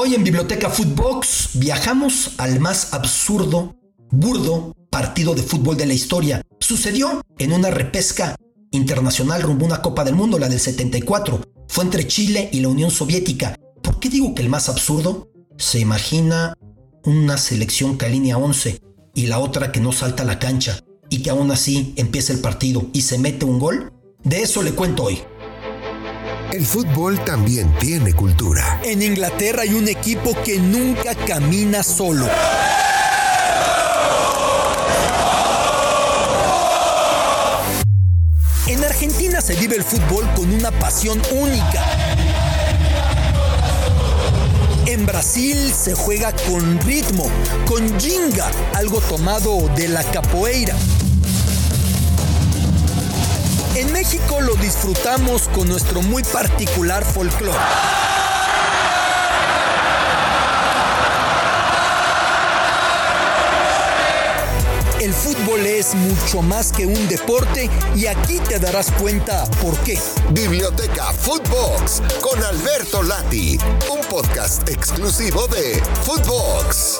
Hoy en Biblioteca Footbox viajamos al más absurdo, burdo partido de fútbol de la historia. Sucedió en una repesca internacional rumbo a una Copa del Mundo, la del 74. Fue entre Chile y la Unión Soviética. ¿Por qué digo que el más absurdo? Se imagina una selección que alinea 11 y la otra que no salta a la cancha y que aún así empieza el partido y se mete un gol. De eso le cuento hoy. El fútbol también tiene cultura. En Inglaterra hay un equipo que nunca camina solo. En Argentina se vive el fútbol con una pasión única. En Brasil se juega con ritmo, con jinga, algo tomado de la capoeira. En México lo disfrutamos con nuestro muy particular folclore. El fútbol es mucho más que un deporte y aquí te darás cuenta por qué. Biblioteca Footbox con Alberto Lati, un podcast exclusivo de Footbox.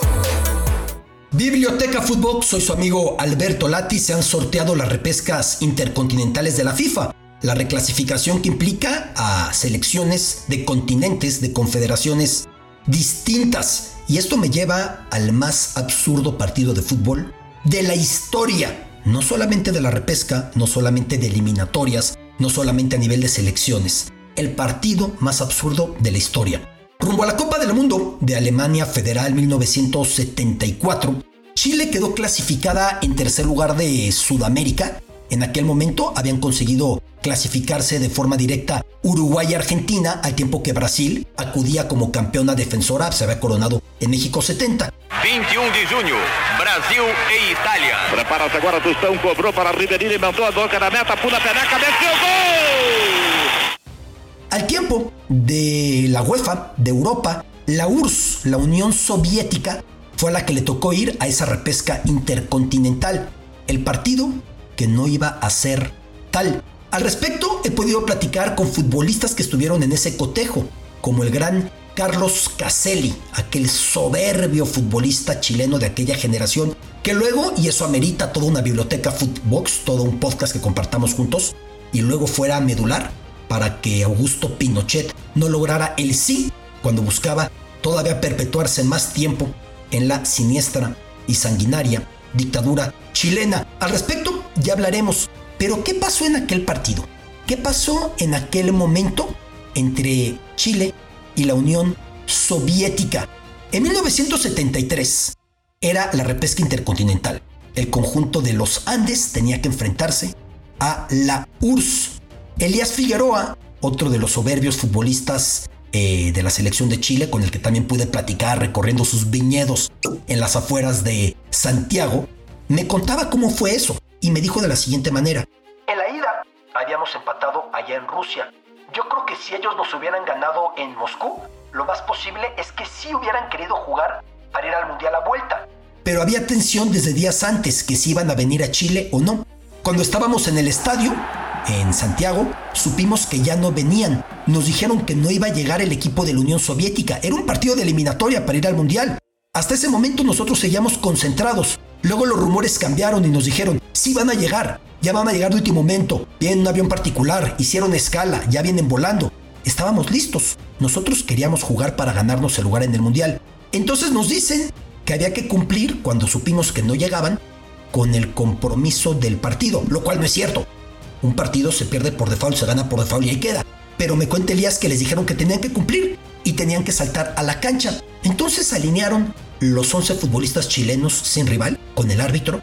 Biblioteca Fútbol, soy su amigo Alberto Lati. Se han sorteado las repescas intercontinentales de la FIFA. La reclasificación que implica a selecciones de continentes, de confederaciones distintas. Y esto me lleva al más absurdo partido de fútbol de la historia. No solamente de la repesca, no solamente de eliminatorias, no solamente a nivel de selecciones. El partido más absurdo de la historia. Rumbo a la Copa del Mundo de Alemania Federal 1974, Chile quedó clasificada en tercer lugar de Sudamérica. En aquel momento habían conseguido clasificarse de forma directa Uruguay y Argentina, al tiempo que Brasil acudía como campeona defensora, se había coronado en México 70. 21 de junio, Brasil e Italia. Prepara-se agora Tostão, cobrou para Ribeirinho, inventou a boca da meta, pula a peneca, meteu gol! Al tiempo de la UEFA, de Europa, la URSS, la Unión Soviética, fue a la que le tocó ir a esa repesca intercontinental. El partido que no iba a ser tal. Al respecto, he podido platicar con futbolistas que estuvieron en ese cotejo, como el gran Carlos Caselli, aquel soberbio futbolista chileno de aquella generación, que luego, y eso amerita toda una biblioteca Footbox, todo un podcast que compartamos juntos, y luego fuera medular para que Augusto Pinochet no lograra el sí cuando buscaba todavía perpetuarse más tiempo en la siniestra y sanguinaria dictadura chilena. Al respecto ya hablaremos, pero ¿qué pasó en aquel partido? ¿Qué pasó en aquel momento entre Chile y la Unión Soviética? En 1973 era la repesca intercontinental. El conjunto de los Andes tenía que enfrentarse a la URSS, Elías Figueroa, otro de los soberbios futbolistas eh, de la selección de Chile, con el que también pude platicar recorriendo sus viñedos en las afueras de Santiago, me contaba cómo fue eso y me dijo de la siguiente manera. En la ida habíamos empatado allá en Rusia. Yo creo que si ellos nos hubieran ganado en Moscú, lo más posible es que sí hubieran querido jugar para ir al Mundial a vuelta. Pero había tensión desde días antes que si iban a venir a Chile o no. Cuando estábamos en el estadio, en Santiago, supimos que ya no venían. Nos dijeron que no iba a llegar el equipo de la Unión Soviética. Era un partido de eliminatoria para ir al Mundial. Hasta ese momento nosotros seguíamos concentrados. Luego los rumores cambiaron y nos dijeron, sí van a llegar, ya van a llegar de último momento. Vienen un avión particular, hicieron escala, ya vienen volando. Estábamos listos. Nosotros queríamos jugar para ganarnos el lugar en el Mundial. Entonces nos dicen que había que cumplir, cuando supimos que no llegaban, con el compromiso del partido, lo cual no es cierto. Un partido se pierde por default, se gana por default y ahí queda. Pero me cuenta Elías que les dijeron que tenían que cumplir y tenían que saltar a la cancha. Entonces alinearon los 11 futbolistas chilenos sin rival con el árbitro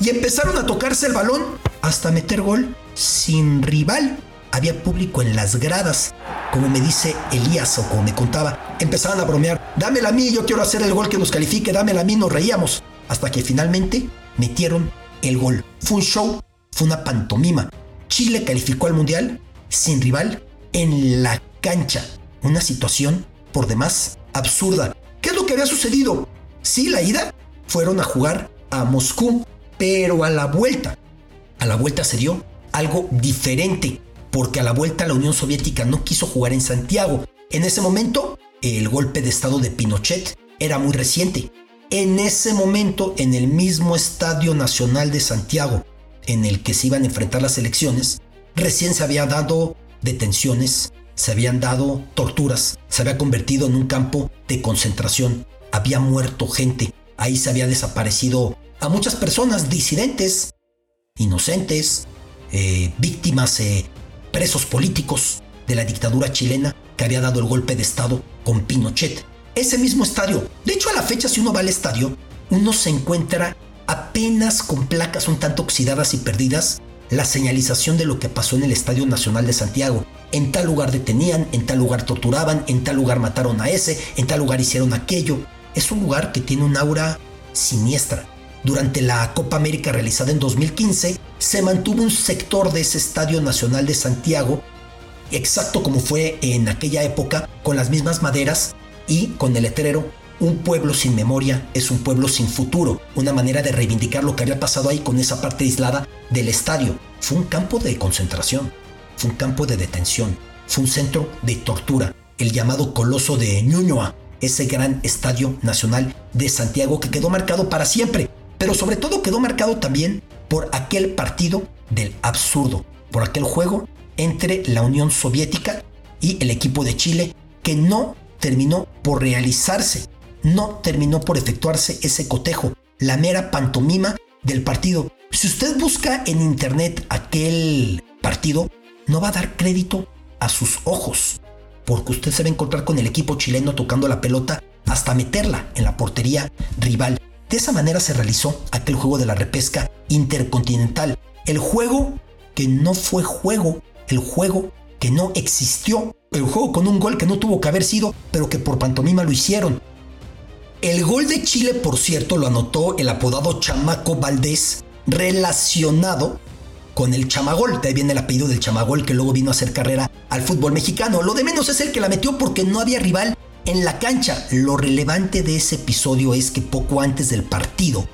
y empezaron a tocarse el balón hasta meter gol sin rival. Había público en las gradas, como me dice Elías o como me contaba. Empezaban a bromear, dámela a mí, yo quiero hacer el gol que nos califique, dámela a mí, nos reíamos. Hasta que finalmente metieron el gol. Fue un show fue una pantomima. Chile calificó al Mundial sin rival en la cancha. Una situación por demás absurda. ¿Qué es lo que había sucedido? Sí, la ida fueron a jugar a Moscú, pero a la vuelta, a la vuelta se dio algo diferente, porque a la vuelta la Unión Soviética no quiso jugar en Santiago, En ese momento, el golpe de estado de Pinochet era muy reciente. En ese momento, en el mismo Estadio Nacional de Santiago, en el que se iban a enfrentar las elecciones, recién se había dado detenciones, se habían dado torturas, se había convertido en un campo de concentración, había muerto gente, ahí se había desaparecido a muchas personas disidentes, inocentes, eh, víctimas, eh, presos políticos de la dictadura chilena que había dado el golpe de Estado con Pinochet. Ese mismo estadio, de hecho a la fecha si uno va al estadio, uno se encuentra apenas con placas un tanto oxidadas y perdidas la señalización de lo que pasó en el Estadio Nacional de Santiago. En tal lugar detenían, en tal lugar torturaban, en tal lugar mataron a ese, en tal lugar hicieron aquello. Es un lugar que tiene un aura siniestra. Durante la Copa América realizada en 2015, se mantuvo un sector de ese Estadio Nacional de Santiago, exacto como fue en aquella época, con las mismas maderas y con el letrero un pueblo sin memoria es un pueblo sin futuro, una manera de reivindicar lo que había pasado ahí con esa parte aislada del estadio. Fue un campo de concentración, fue un campo de detención, fue un centro de tortura, el llamado Coloso de Ñuñoa, ese gran estadio nacional de Santiago que quedó marcado para siempre, pero sobre todo quedó marcado también por aquel partido del absurdo, por aquel juego entre la Unión Soviética y el equipo de Chile que no terminó por realizarse no terminó por efectuarse ese cotejo, la mera pantomima del partido. Si usted busca en internet aquel partido, no va a dar crédito a sus ojos, porque usted se va a encontrar con el equipo chileno tocando la pelota hasta meterla en la portería rival. De esa manera se realizó aquel juego de la repesca intercontinental, el juego que no fue juego, el juego que no existió, el juego con un gol que no tuvo que haber sido, pero que por pantomima lo hicieron, el gol de Chile, por cierto, lo anotó el apodado Chamaco Valdés, relacionado con el Chamagol. De ahí viene el apellido del Chamagol que luego vino a hacer carrera al fútbol mexicano. Lo de menos es el que la metió porque no había rival en la cancha. Lo relevante de ese episodio es que poco antes del partido,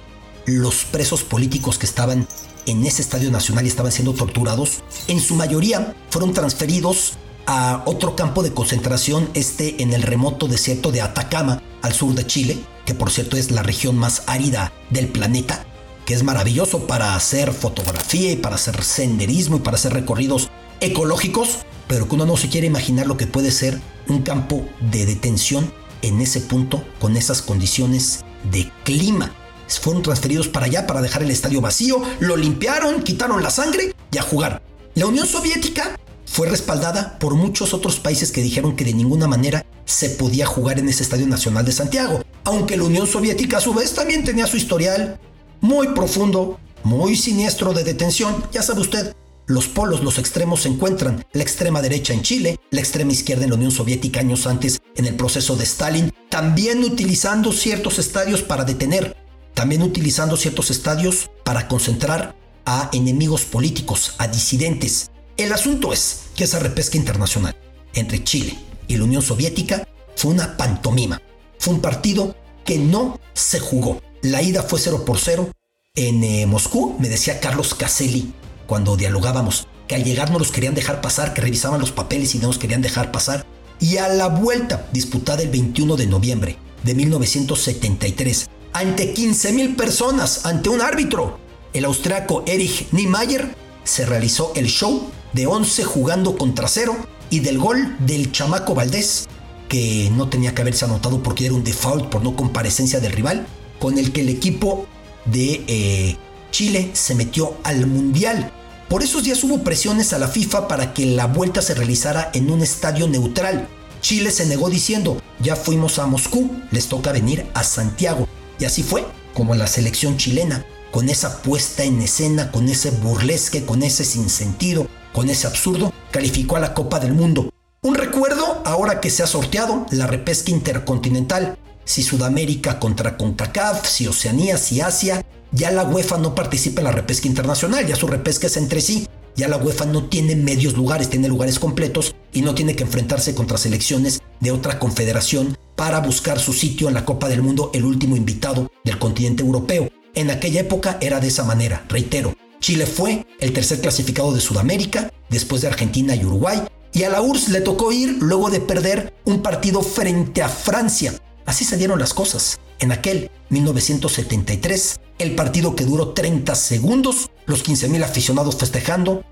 los presos políticos que estaban en ese estadio nacional y estaban siendo torturados, en su mayoría fueron transferidos a otro campo de concentración, este en el remoto desierto de Atacama, al sur de Chile, que por cierto es la región más árida del planeta, que es maravilloso para hacer fotografía y para hacer senderismo y para hacer recorridos ecológicos, pero que uno no se quiere imaginar lo que puede ser un campo de detención en ese punto con esas condiciones de clima. Fueron transferidos para allá para dejar el estadio vacío, lo limpiaron, quitaron la sangre y a jugar. La Unión Soviética fue respaldada por muchos otros países que dijeron que de ninguna manera se podía jugar en ese Estadio Nacional de Santiago, aunque la Unión Soviética a su vez también tenía su historial muy profundo, muy siniestro de detención, ya sabe usted. Los polos, los extremos se encuentran, la extrema derecha en Chile, la extrema izquierda en la Unión Soviética años antes en el proceso de Stalin, también utilizando ciertos estadios para detener, también utilizando ciertos estadios para concentrar a enemigos políticos, a disidentes, el asunto es que esa repesca internacional entre Chile y la Unión Soviética fue una pantomima. Fue un partido que no se jugó. La ida fue 0 por 0 en eh, Moscú. Me decía Carlos Caselli cuando dialogábamos que al llegar no los querían dejar pasar, que revisaban los papeles y no nos querían dejar pasar. Y a la vuelta, disputada el 21 de noviembre de 1973, ante 15.000 personas, ante un árbitro, el austriaco Erich Niemeyer, se realizó el show de 11 jugando contra cero y del gol del chamaco Valdés, que no tenía que haberse anotado porque era un default por no comparecencia del rival, con el que el equipo de eh, Chile se metió al Mundial. Por esos días hubo presiones a la FIFA para que la vuelta se realizara en un estadio neutral. Chile se negó diciendo, ya fuimos a Moscú, les toca venir a Santiago. Y así fue como la selección chilena, con esa puesta en escena, con ese burlesque, con ese sinsentido, con ese absurdo, calificó a la Copa del Mundo. Un recuerdo ahora que se ha sorteado la repesca intercontinental. Si Sudamérica contra CONCACAF, si Oceanía, si Asia, ya la UEFA no participa en la repesca internacional, ya su repesca es entre sí. Ya la UEFA no tiene medios lugares, tiene lugares completos y no tiene que enfrentarse contra selecciones de otra confederación para buscar su sitio en la Copa del Mundo, el último invitado del continente europeo. En aquella época era de esa manera, reitero, Chile fue el tercer clasificado de Sudamérica, después de Argentina y Uruguay, y a la URSS le tocó ir luego de perder un partido frente a Francia. Así se dieron las cosas. En aquel 1973, el partido que duró 30 segundos, los 15.000 aficionados festejando,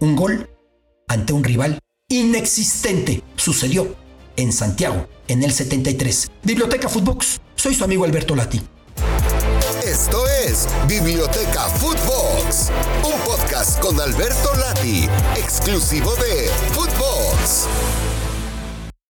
un gol ante un rival inexistente. Sucedió en Santiago, en el 73. Biblioteca Footbox. Soy su amigo Alberto Lati. Esto Biblioteca Footbox, un podcast con Alberto Lati, exclusivo de Footbox.